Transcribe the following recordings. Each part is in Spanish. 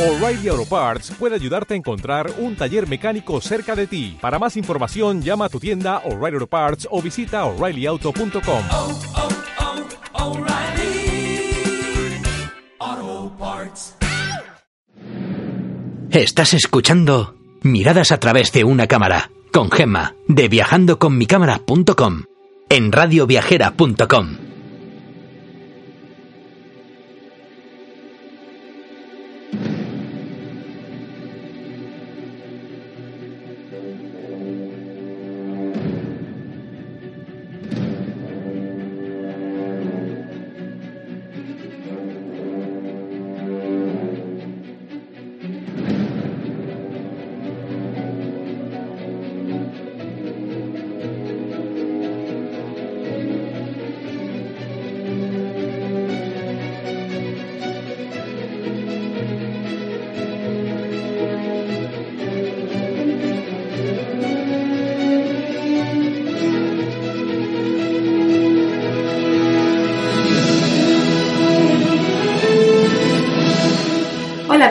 O'Reilly Auto Parts puede ayudarte a encontrar un taller mecánico cerca de ti. Para más información, llama a tu tienda O'Reilly Auto Parts o visita oreillyauto.com. oh, oh, Parts. Estás escuchando Miradas a través de una cámara con Gemma de viajandoconmicámara.com en radioviajera.com.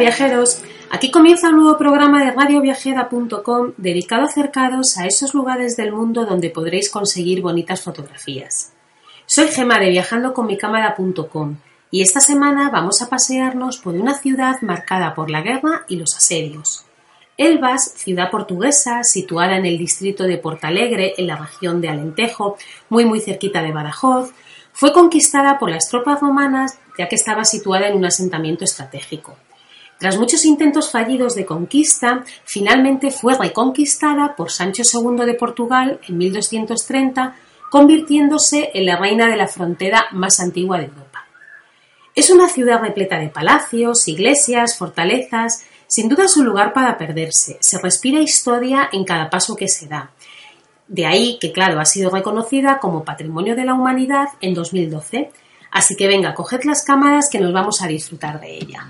viajeros, aquí comienza un nuevo programa de radioviajera.com dedicado a acercaros a esos lugares del mundo donde podréis conseguir bonitas fotografías. Soy Gema de viajandoconmicámara.com y esta semana vamos a pasearnos por una ciudad marcada por la guerra y los asedios. Elvas, ciudad portuguesa situada en el distrito de Portalegre, en la región de Alentejo, muy muy cerquita de Badajoz, fue conquistada por las tropas romanas ya que estaba situada en un asentamiento estratégico. Tras muchos intentos fallidos de conquista, finalmente fue reconquistada por Sancho II de Portugal en 1230, convirtiéndose en la reina de la frontera más antigua de Europa. Es una ciudad repleta de palacios, iglesias, fortalezas, sin duda es un lugar para perderse. Se respira historia en cada paso que se da. De ahí que, claro, ha sido reconocida como Patrimonio de la Humanidad en 2012. Así que venga, coged las cámaras que nos vamos a disfrutar de ella.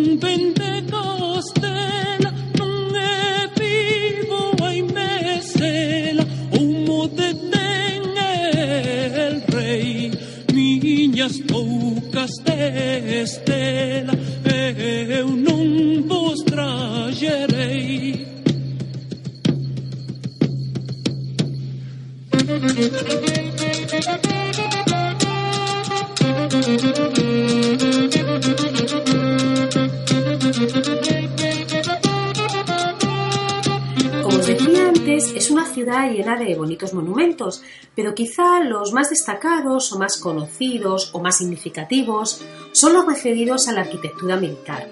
es una ciudad llena de bonitos monumentos, pero quizá los más destacados o más conocidos o más significativos son los referidos a la arquitectura militar.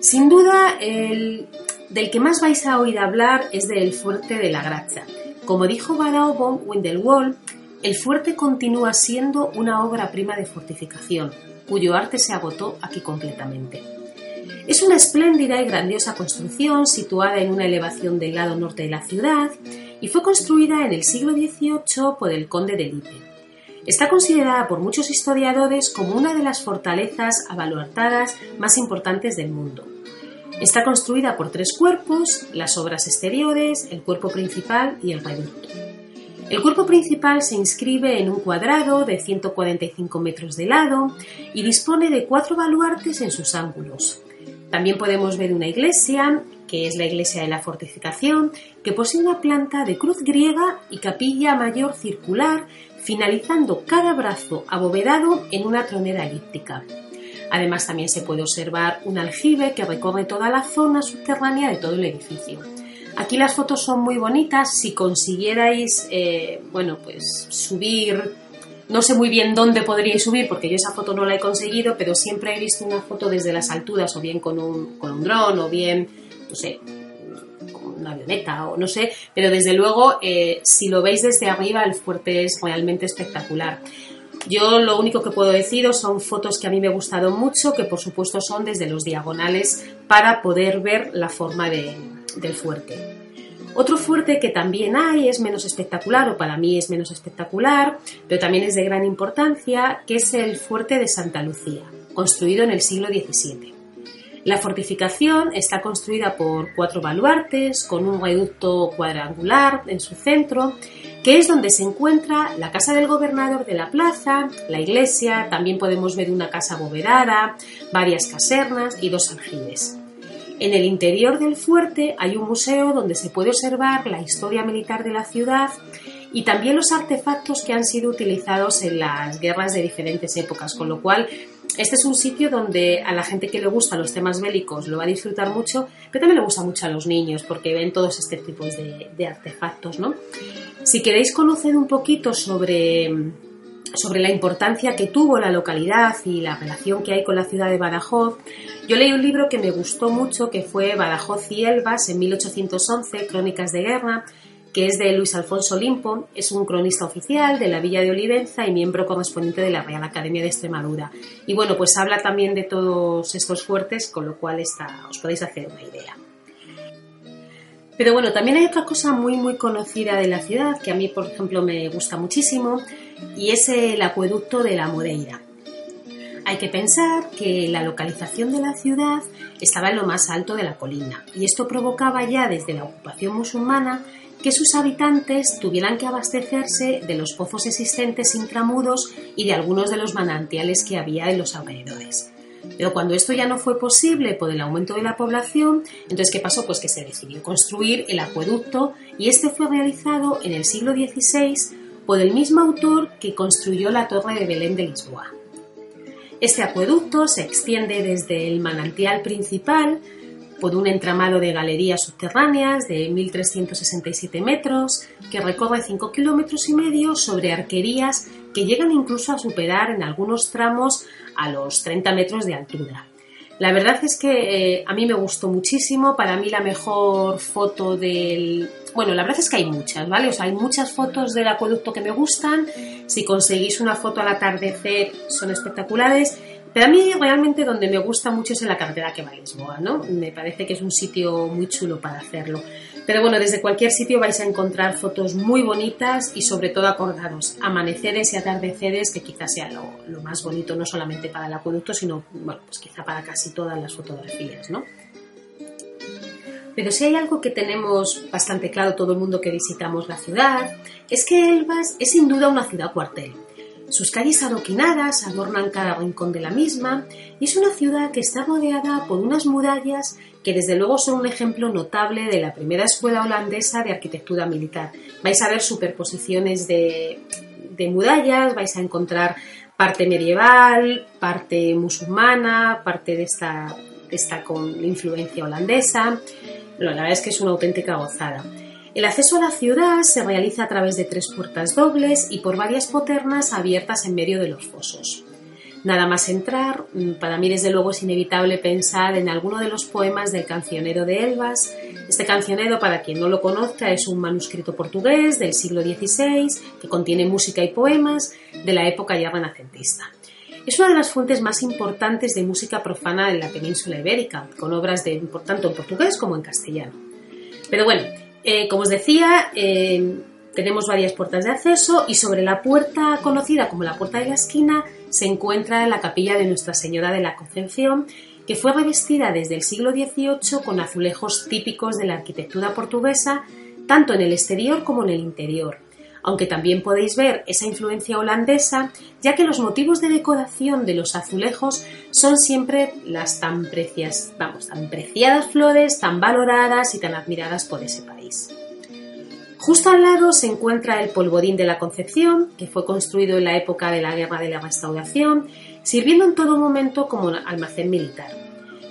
Sin duda, el del que más vais a oír hablar es del fuerte de la Gracha. Como dijo Barao von el fuerte continúa siendo una obra prima de fortificación, cuyo arte se agotó aquí completamente. Es una espléndida y grandiosa construcción situada en una elevación del lado norte de la ciudad y fue construida en el siglo XVIII por el conde de Lippe. Está considerada por muchos historiadores como una de las fortalezas abaluartadas más importantes del mundo. Está construida por tres cuerpos, las obras exteriores, el cuerpo principal y el reducto. El cuerpo principal se inscribe en un cuadrado de 145 metros de lado y dispone de cuatro baluartes en sus ángulos. También podemos ver una iglesia, que es la iglesia de la fortificación, que posee una planta de cruz griega y capilla mayor circular, finalizando cada brazo abovedado en una tronera elíptica. Además también se puede observar un aljibe que recorre toda la zona subterránea de todo el edificio. Aquí las fotos son muy bonitas. Si consiguierais, eh, bueno, pues subir, no sé muy bien dónde podríais subir porque yo esa foto no la he conseguido, pero siempre he visto una foto desde las alturas, o bien con un, con un dron, o bien, no sé, con una avioneta, o no sé, pero desde luego, eh, si lo veis desde arriba, el fuerte es realmente espectacular. Yo lo único que puedo deciros son fotos que a mí me gustaron mucho, que por supuesto son desde los diagonales para poder ver la forma de- del fuerte. Otro fuerte que también hay es menos espectacular, o para mí es menos espectacular, pero también es de gran importancia, que es el fuerte de Santa Lucía, construido en el siglo XVII. La fortificación está construida por cuatro baluartes con un reducto cuadrangular en su centro, que es donde se encuentra la casa del gobernador de la plaza, la iglesia, también podemos ver una casa abovedada, varias casernas y dos aljibes. En el interior del fuerte hay un museo donde se puede observar la historia militar de la ciudad y también los artefactos que han sido utilizados en las guerras de diferentes épocas, con lo cual este es un sitio donde a la gente que le gusta los temas bélicos lo va a disfrutar mucho, pero también le gusta mucho a los niños porque ven todos este tipo de, artefactos, ¿no? Si queréis conocer un poquito sobre, sobre la importancia que tuvo la localidad y la relación que hay con la ciudad de Badajoz, yo leí un libro que me gustó mucho que fue Badajoz y Elvas en 1811, Crónicas de Guerra, que es de Luis Alfonso Limpo, es un cronista oficial de la Villa de Olivenza y miembro correspondiente de la Real Academia de Extremadura. Y bueno, pues habla también de todos estos fuertes, con lo cual está, os podéis hacer una idea. Pero bueno, también hay otra cosa muy muy conocida de la ciudad, que a mí por ejemplo me gusta muchísimo, y es el acueducto de la Moreira. Hay que pensar que la localización de la ciudad estaba en lo más alto de la colina, y esto provocaba ya desde la ocupación musulmana que sus habitantes tuvieran que abastecerse de los pozos existentes intramuros y de algunos de los manantiales que había en los alrededores. Pero cuando esto ya no fue posible por el aumento de la población, entonces ¿qué pasó? Pues que se decidió construir el acueducto y este fue realizado en el siglo XVI por el mismo autor que construyó la Torre de Belén de Lisboa. Este acueducto se extiende desde el manantial principal por un entramado de galerías subterráneas de 1.367 metros que recorre 5 kilómetros y medio sobre arquerías que llegan incluso a superar en algunos tramos a los 30 metros de altura. La verdad es que eh, a mí me gustó muchísimo, para mí la mejor foto del... Bueno, la verdad es que hay muchas, ¿vale? O sea, hay muchas fotos del acueducto que me gustan, si conseguís una foto al atardecer son espectaculares pero a mí realmente donde me gusta mucho es en la carretera que va a Lisboa, ¿no? Me parece que es un sitio muy chulo para hacerlo. Pero bueno, desde cualquier sitio vais a encontrar fotos muy bonitas y sobre todo acordados, amaneceres y atardeceres, que quizás sea lo, más bonito, no solamente para el acueducto, sino, bueno, pues quizá para casi todas las fotografías, ¿no? Pero si hay algo que tenemos bastante claro todo el mundo que visitamos la ciudad, es que Elvas es sin duda una ciudad cuartel. Sus calles adoquinadas adornan cada rincón de la misma y es una ciudad que está rodeada por unas murallas que desde luego son un ejemplo notable de la primera escuela holandesa de arquitectura militar. Vais a ver superposiciones de, murallas, vais a encontrar parte medieval, parte musulmana, parte de esta, de esta con influencia holandesa. la verdad es que es una auténtica gozada. El acceso a la ciudad se realiza a través de tres puertas dobles y por varias poternas abiertas en medio de los fosos. Nada más entrar, mm, para mí desde luego es inevitable pensar en alguno de los poemas del cancionero de Elvas. Este cancionero, para quien no lo conozca, es un manuscrito portugués del siglo XVI que contiene música y poemas de la época ya renacentista. Es una de las fuentes más importantes de música profana en la península ibérica, con obras de, tanto en portugués como en castellano. Pero bueno, eh, como os decía, eh, tenemos varias puertas de acceso y sobre la puerta conocida como la puerta de la esquina se encuentra la capilla de Nuestra Señora de la Concepción, que fue revestida desde el siglo XVIII con azulejos típicos de la arquitectura portuguesa, tanto en el exterior como en el interior aunque también podéis ver esa influencia holandesa, ya que los motivos de decoración de los azulejos son siempre las tan tan preciadas flores, tan valoradas y tan admiradas por ese país. Justo al lado se encuentra el polvorín de la Concepción, que fue construido en la época de la Guerra de la Restauración, sirviendo en todo momento como almacén militar.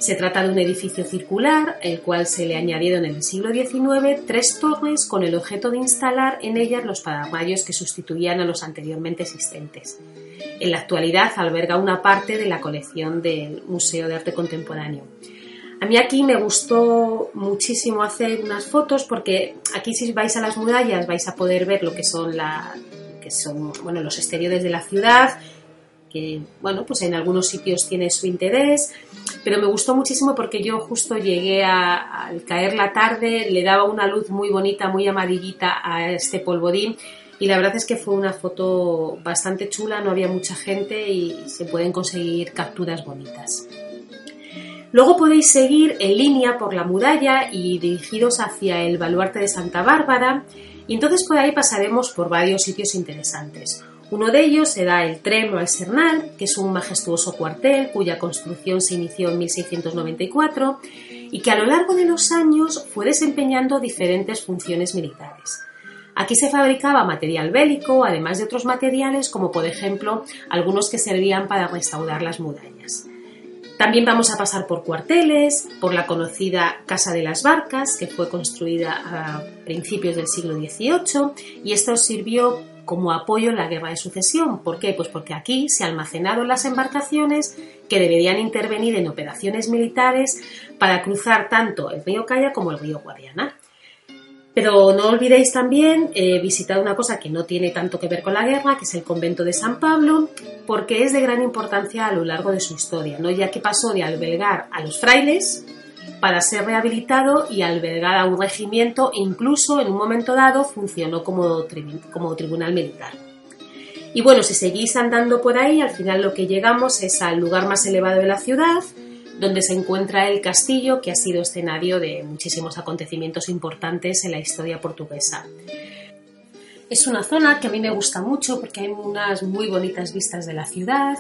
Se trata de un edificio circular, el cual se le añadieron en el siglo XIX tres torres con el objeto de instalar en ellas los paraguayos que sustituían a los anteriormente existentes. En la actualidad alberga una parte de la colección del Museo de Arte Contemporáneo. A mí aquí me gustó muchísimo hacer unas fotos porque aquí si vais a las murallas vais a poder ver lo que son, los exteriores de la ciudad, que, bueno, pues en algunos sitios tiene su interés, pero me gustó muchísimo porque yo justo llegué a, al caer la tarde, le daba una luz muy bonita, muy amarillita a este polvorín y la verdad es que fue una foto bastante chula, no había mucha gente y se pueden conseguir capturas bonitas. Luego podéis seguir en línea por la muralla y dirigiros hacia el baluarte de Santa Bárbara y entonces por ahí pasaremos por varios sitios interesantes. Uno de ellos será el Treno al Sernal, que es un majestuoso cuartel cuya construcción se inició en 1694 y que a lo largo de los años fue desempeñando diferentes funciones militares. Aquí se fabricaba material bélico, además de otros materiales como por ejemplo algunos que servían para restaurar las murallas. También vamos a pasar por cuarteles, por la conocida Casa de las Barcas, que fue construida a principios del siglo XVIII, y esto sirvió como apoyo en la guerra de sucesión. ¿Por qué? Pues porque aquí se almacenaron las embarcaciones que deberían intervenir en operaciones militares para cruzar tanto el río Caya como el río Guadiana. Pero no olvidéis también eh, visitar una cosa que no tiene tanto que ver con la guerra, que es el convento de San Pablo, porque es de gran importancia a lo largo de su historia, ¿no? ya que pasó de albergar a los frailes para ser rehabilitado y albergar a un regimiento e incluso en un momento dado funcionó como, como tribunal militar. Y bueno, si seguís andando por ahí, al final lo que llegamos es al lugar más elevado de la ciudad, donde se encuentra el castillo que ha sido escenario de muchísimos acontecimientos importantes en la historia portuguesa. Es una zona que a mí me gusta mucho porque hay unas muy bonitas vistas de la ciudad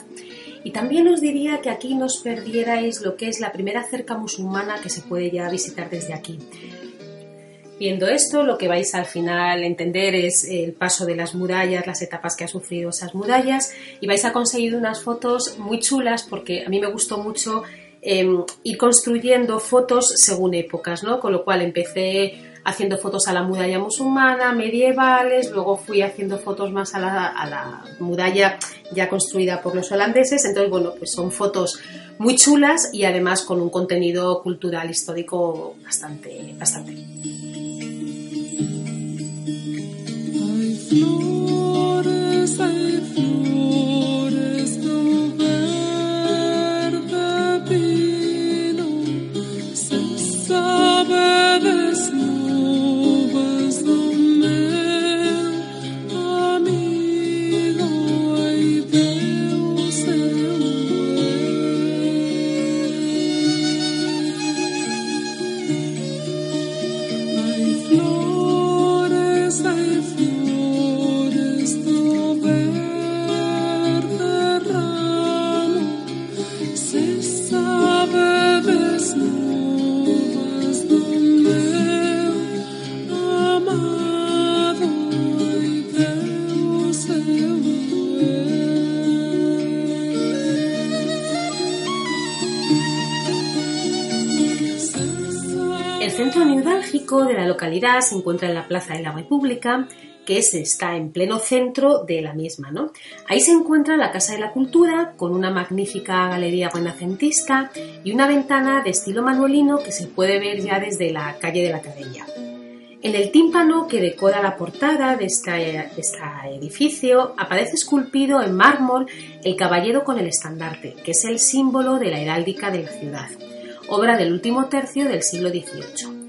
y también os diría que aquí no os perdierais lo que es la primera cerca musulmana que se puede ya visitar desde aquí. Viendo esto, lo que vais al final a entender es el paso de las murallas, las etapas que ha sufrido esas murallas y vais a conseguir unas fotos muy chulas porque a mí me gustó mucho Em, ir construyendo fotos según épocas, ¿no? Con lo cual empecé haciendo fotos a la muralla musulmana, medievales, luego fui haciendo fotos más a la, muralla ya construida por los holandeses, entonces bueno, pues son fotos muy chulas y además con un contenido cultural histórico bastante, bastante. De la localidad se encuentra en la Plaza de la República, que está en pleno centro de la misma. ¿no? Ahí se encuentra la Casa de la Cultura, con una magnífica galería renacentista y una ventana de estilo manuelino que se puede ver ya desde la calle de la Cadella. En el tímpano que decora la portada de este edificio aparece esculpido en mármol el caballero con el estandarte, que es el símbolo de la heráldica de la ciudad, obra del último tercio del siglo XVIII.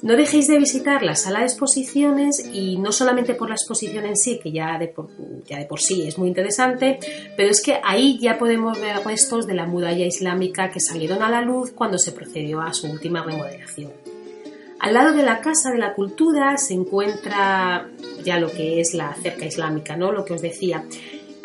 No dejéis de visitar la sala de exposiciones y no solamente por la exposición en sí, que ya de, por, ya de por sí es muy interesante, pero es que ahí ya podemos ver restos de la muralla islámica que salieron a la luz cuando se procedió a su última remodelación. Al lado de la Casa de la Cultura se encuentra ya lo que es la cerca islámica, ¿no? Lo que os decía.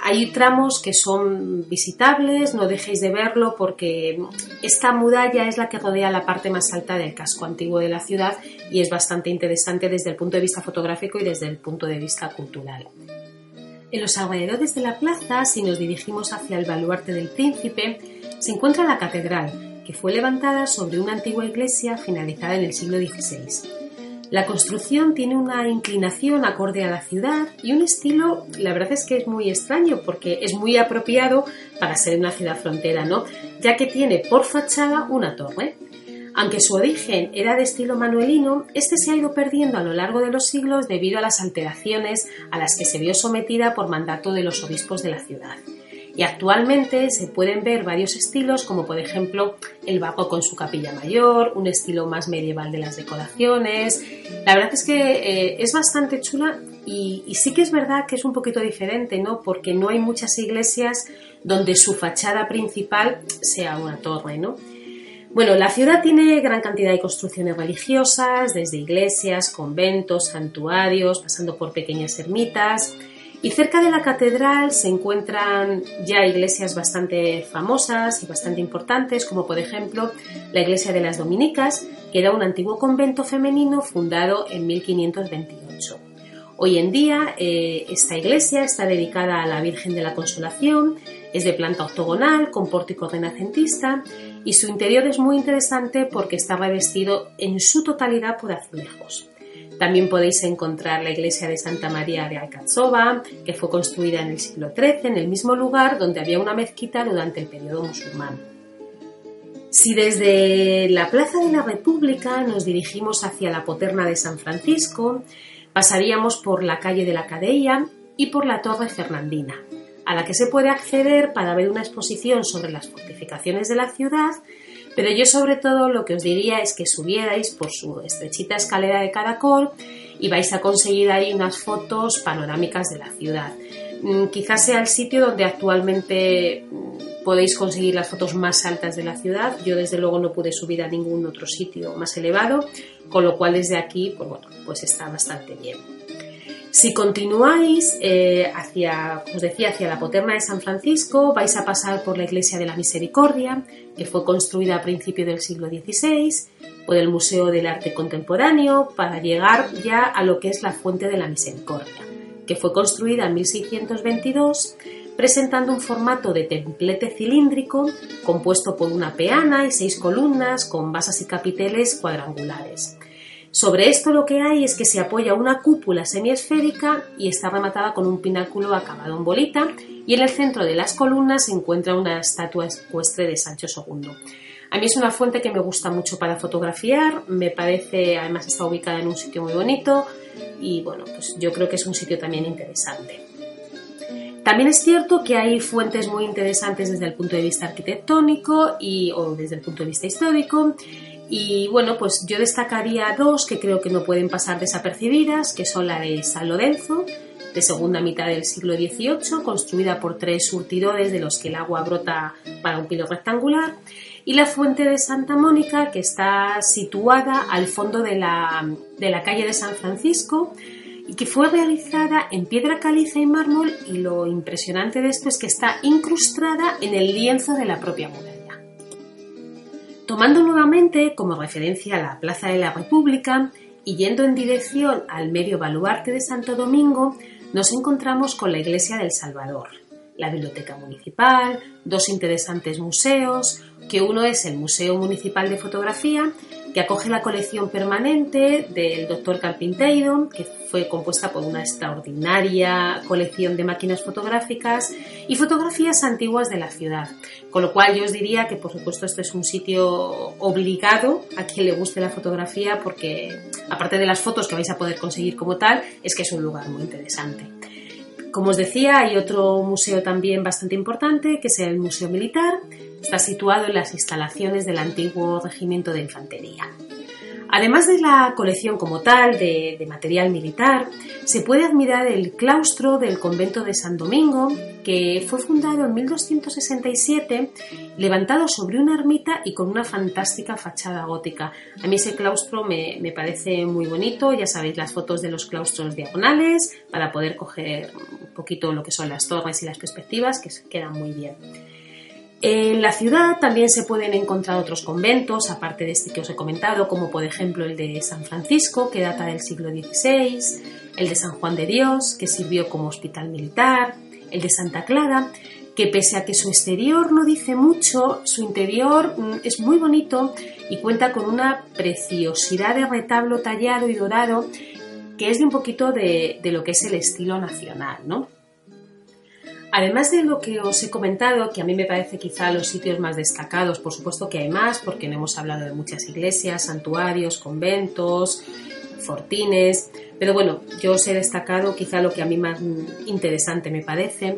Hay tramos que son visitables, no dejéis de verlo porque esta muralla es la que rodea la parte más alta del casco antiguo de la ciudad y es bastante interesante desde el punto de vista fotográfico y desde el punto de vista cultural. En los alrededores de la plaza, si nos dirigimos hacia el baluarte del príncipe, se encuentra la catedral, que fue levantada sobre una antigua iglesia finalizada en el siglo XVI. La construcción tiene una inclinación acorde a la ciudad y un estilo, la verdad es que es muy extraño porque es muy apropiado para ser una ciudad frontera, ¿no? Ya que tiene por fachada una torre. Aunque su origen era de estilo manuelino, este se ha ido perdiendo a lo largo de los siglos debido a las alteraciones a las que se vio sometida por mandato de los obispos de la ciudad. Y actualmente se pueden ver varios estilos como por ejemplo el barroco con su capilla mayor, un estilo más medieval de las decoraciones. La verdad es que eh, es bastante chula y, y, sí que es verdad que es un poquito diferente, ¿no? Porque no hay muchas iglesias donde su fachada principal sea una torre, ¿no? Bueno, la ciudad tiene gran cantidad de construcciones religiosas, desde iglesias, conventos, santuarios, pasando por pequeñas ermitas. Y cerca de la catedral se encuentran ya iglesias bastante famosas y bastante importantes, como por ejemplo la iglesia de las Dominicas, que era un antiguo convento femenino fundado en 1528. Hoy en día eh, esta iglesia está dedicada a la Virgen de la Consolación, es de planta octogonal con pórtico renacentista y su interior es muy interesante porque está revestido en su totalidad por azulejos. También podéis encontrar la iglesia de Santa María de Alcazova, que fue construida en el siglo XIII en el mismo lugar donde había una mezquita durante el periodo musulmán. Si desde la Plaza de la República nos dirigimos hacia la Poterna de San Francisco, pasaríamos por la calle de la Cadella y por la Torre Fernandina, a la que se puede acceder para ver una exposición sobre las fortificaciones de la ciudad pero yo sobre todo lo que os diría es que subierais por su estrechita escalera de caracol y vais a conseguir ahí unas fotos panorámicas de la ciudad. Mm, quizás sea el sitio donde actualmente mm, podéis conseguir las fotos más altas de la ciudad. Yo desde luego no pude subir a ningún otro sitio más elevado, con lo cual desde aquí, pues pues está bastante bien. Si continuáis eh, hacia, os decía, hacia la Poterna de San Francisco, vais a pasar por la Iglesia de la Misericordia, que fue construida a principios del siglo XVI, por el Museo del Arte Contemporáneo, para llegar ya a lo que es la Fuente de la Misericordia, que fue construida en 1622, presentando un formato de templete cilíndrico compuesto por una peana y seis columnas con basas y capiteles cuadrangulares. Sobre esto lo que hay es que se apoya una cúpula semiesférica y está rematada con un pináculo acabado en bolita y en el centro de las columnas se encuentra una estatua ecuestre de Sancho II. A mí es una fuente que me gusta mucho para fotografiar, me parece, además está ubicada en un sitio muy bonito y bueno, pues yo creo que es un sitio también interesante. También es cierto que hay fuentes muy interesantes desde el punto de vista arquitectónico y, o desde el punto de vista histórico y bueno, pues yo destacaría dos que creo que no pueden pasar desapercibidas, que son la de San Lorenzo, de segunda mitad del siglo XVIII, construida por tres surtidores de los que el agua brota para un pilo rectangular, y la fuente de Santa Mónica, que está situada al fondo de la, de la calle de San Francisco, y que fue realizada en piedra caliza y mármol, y lo impresionante de esto es que está incrustada en el lienzo de la propia muralla. Tomando nuevamente como referencia la Plaza de la República y yendo en dirección al medio baluarte de Santo Domingo, nos encontramos con la Iglesia del Salvador, la Biblioteca Municipal, dos interesantes museos, que uno es el Museo Municipal de Fotografía que acoge la colección permanente del doctor Carpinteiro, que fue compuesta por una extraordinaria colección de máquinas fotográficas y fotografías antiguas de la ciudad. Con lo cual yo os diría que por supuesto este es un sitio obligado a quien le guste la fotografía porque aparte de las fotos que vais a poder conseguir como tal, es que es un lugar muy interesante. Como os decía, hay otro museo también bastante importante, que es el Museo Militar. Está situado en las instalaciones del antiguo regimiento de infantería. Además de la colección como tal de, material militar, se puede admirar el claustro del convento de San Domingo, que fue fundado en 1267, levantado sobre una ermita y con una fantástica fachada gótica. A mí ese claustro me, me parece muy bonito, ya sabéis las fotos de los claustros diagonales, para poder coger un poquito lo que son las torres y las perspectivas, que quedan muy bien. En la ciudad también se pueden encontrar otros conventos, aparte de este que os he comentado, como por ejemplo el de San Francisco, que data del siglo XVI, el de San Juan de Dios, que sirvió como hospital militar, el de Santa Clara, que pese a que su exterior no dice mucho, su interior mm, es muy bonito y cuenta con una preciosidad de retablo tallado y dorado que es de un poquito de, de lo que es el estilo nacional, ¿no? Además de lo que os he comentado, que a mí me parece quizá los sitios más destacados, por supuesto que hay más, porque no hemos hablado de muchas iglesias, santuarios, conventos, fortines, pero bueno, yo os he destacado quizá lo que a mí más interesante me parece.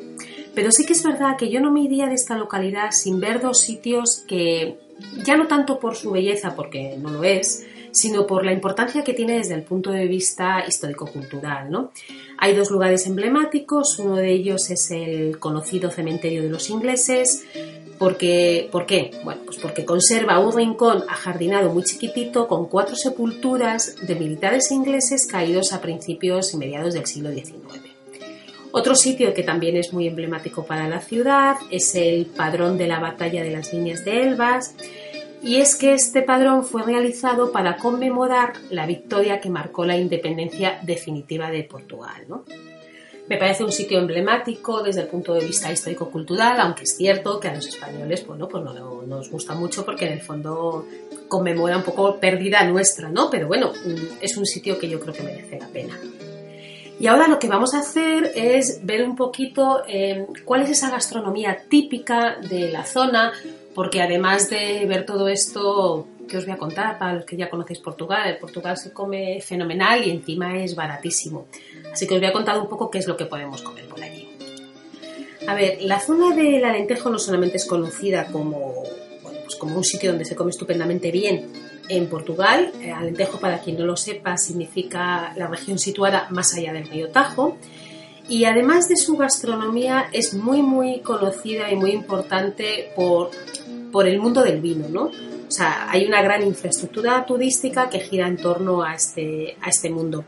Pero sí que es verdad que yo no me iría de esta localidad sin ver dos sitios que, ya no tanto por su belleza, porque no lo es, sino por la importancia que tiene desde el punto de vista histórico-cultural. ¿no? Hay dos lugares emblemáticos, uno de ellos es el conocido cementerio de los ingleses, porque, ¿Por qué? Bueno, pues porque conserva un rincón ajardinado muy chiquitito con cuatro sepulturas de militares ingleses caídos a principios y mediados del siglo XIX. Otro sitio que también es muy emblemático para la ciudad es el padrón de la batalla de las líneas de Elbas, y es que este padrón fue realizado para conmemorar la victoria que marcó la independencia definitiva de Portugal. Me parece un sitio emblemático desde el punto de vista histórico-cultural, aunque es cierto que a los españoles bueno, pues no, nos gusta mucho porque en el fondo conmemora un poco pérdida nuestra, ¿no? Pero bueno, es un sitio que yo creo que merece la pena. Y ahora lo que vamos a hacer es ver un poquito eh, cuál es esa gastronomía típica de la zona, porque además de ver todo esto que os voy a contar para los que ya conocéis Portugal, Portugal se come fenomenal y encima es baratísimo. Así que os voy a contar un poco qué es lo que podemos comer. A ver, la zona del Alentejo no solamente es conocida como, pues como un sitio donde se come estupendamente bien en Portugal. Eh, Alentejo, para quien no lo sepa, significa la región situada más allá del río Tajo y además de su gastronomía es muy muy conocida y muy importante por, por el mundo del vino, ¿no? O sea, hay una gran infraestructura turística que gira en torno a este, a este mundo.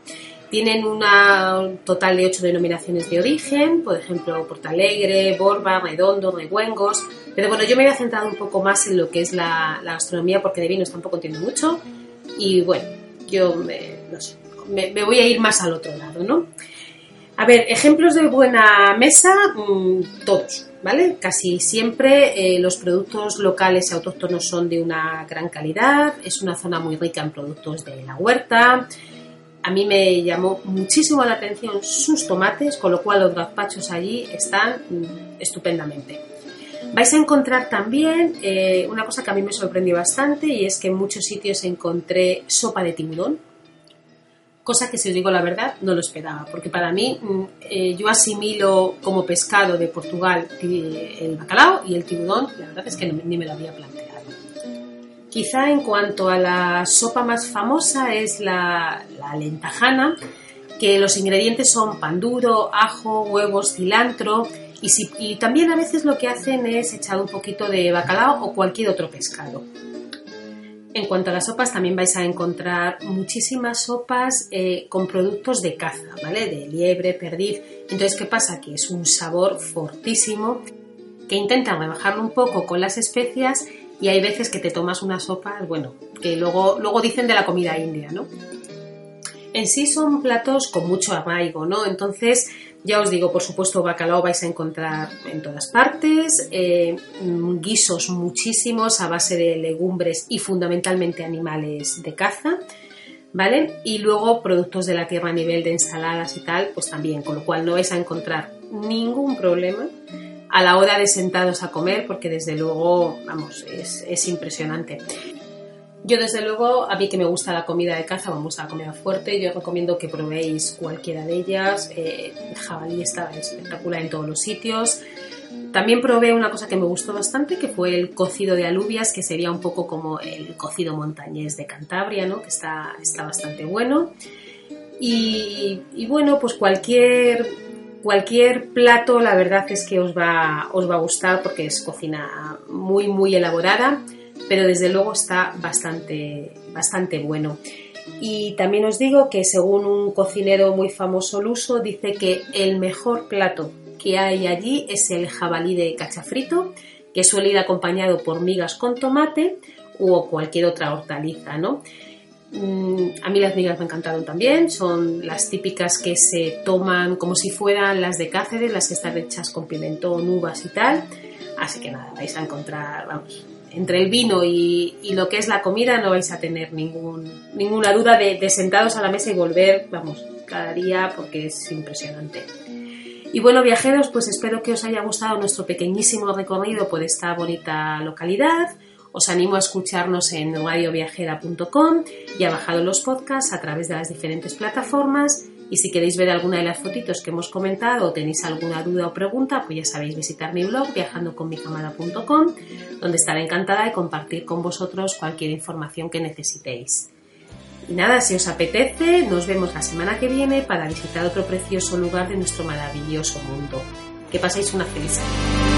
Tienen una total de ocho denominaciones de origen, por ejemplo, Portalegre, Borba, Redondo, Reguengos. Pero bueno, yo me voy a centrar un poco más en lo que es la, gastronomía, porque de vinos tampoco entiendo mucho. Y bueno, yo me, me voy a ir más al otro lado, ¿no? A ver, ejemplos de buena mesa, mm, todos, ¿vale? Casi siempre eh, los productos locales y autóctonos son de una gran calidad, es una zona muy rica en productos de la huerta. A mí me llamó muchísimo la atención sus tomates, con lo cual los gazpachos allí están mm, estupendamente. Vais a encontrar también eh, una cosa que a mí me sorprendió bastante y es que en muchos sitios encontré sopa de tiburón, cosa que si os digo la verdad no lo esperaba, porque para mí mm, eh, yo asimilo como pescado de Portugal el bacalao y el tiburón, la verdad es que ni me lo había planteado. Quizá en cuanto a la sopa más famosa es la, lentajana, que los ingredientes son pan duro, ajo, huevos, cilantro y, también a veces lo que hacen es echar un poquito de bacalao o cualquier otro pescado. En cuanto a las sopas, también vais a encontrar muchísimas sopas eh, con productos de caza, ¿vale? De liebre, perdiz. Entonces, ¿qué pasa? Que es un sabor fortísimo que intentan rebajarlo un poco con las especias y hay veces que te tomas unas sopas, bueno, que luego, luego dicen de la comida india, ¿no? En sí son platos con mucho arraigo, ¿no? Entonces, ya os digo, por supuesto, bacalao vais a encontrar en todas partes, eh, guisos muchísimos a base de legumbres y fundamentalmente animales de caza, ¿vale? Y luego productos de la tierra a nivel de ensaladas y tal, pues también, con lo cual no vais a encontrar ningún problema a la hora de sentados a comer, porque desde luego, vamos, es, es impresionante. Yo desde luego, a mí que me gusta la comida de caza, vamos a la comida fuerte, yo recomiendo que probéis cualquiera de ellas. Eh, jabalí está espectacular en todos los sitios. También probé una cosa que me gustó bastante, que fue el cocido de alubias, que sería un poco como el cocido montañés de Cantabria, ¿no? que está, está bastante bueno. Y, bueno, pues cualquier, cualquier plato, la verdad es que os va, os va a gustar porque es cocina muy, muy elaborada pero desde luego está bastante, bastante bueno. Y también os digo que según un cocinero muy famoso luso, dice que el mejor plato que hay allí es el jabalí de cachafrito, que suele ir acompañado por migas con tomate o cualquier otra hortaliza, ¿no? Mm, a mí las migas me encantaron también, son las típicas que se toman como si fueran las de Cáceres, las que están hechas con pimentón, uvas y tal. Así que nada, vais a encontrar, vamos, entre el vino y, lo que es la comida no vais a tener ninguna duda de, sentados a la mesa y volver, vamos, cada día porque es impresionante. Y bueno, viajeros, pues espero que os haya gustado nuestro pequeñísimo recorrido por esta bonita localidad. Os animo a escucharnos en radioviajera.com y a bajar los podcasts a través de las diferentes plataformas Y si queréis ver alguna de las fotitos que hemos comentado o tenéis alguna duda o pregunta, pues ya sabéis visitar mi blog viajandoconmicamara.com, donde estaré encantada de compartir con vosotros cualquier información que necesitéis. Y nada, si os apetece, nos vemos la semana que viene para visitar otro precioso lugar de nuestro maravilloso mundo. Que paséis una feliz semana.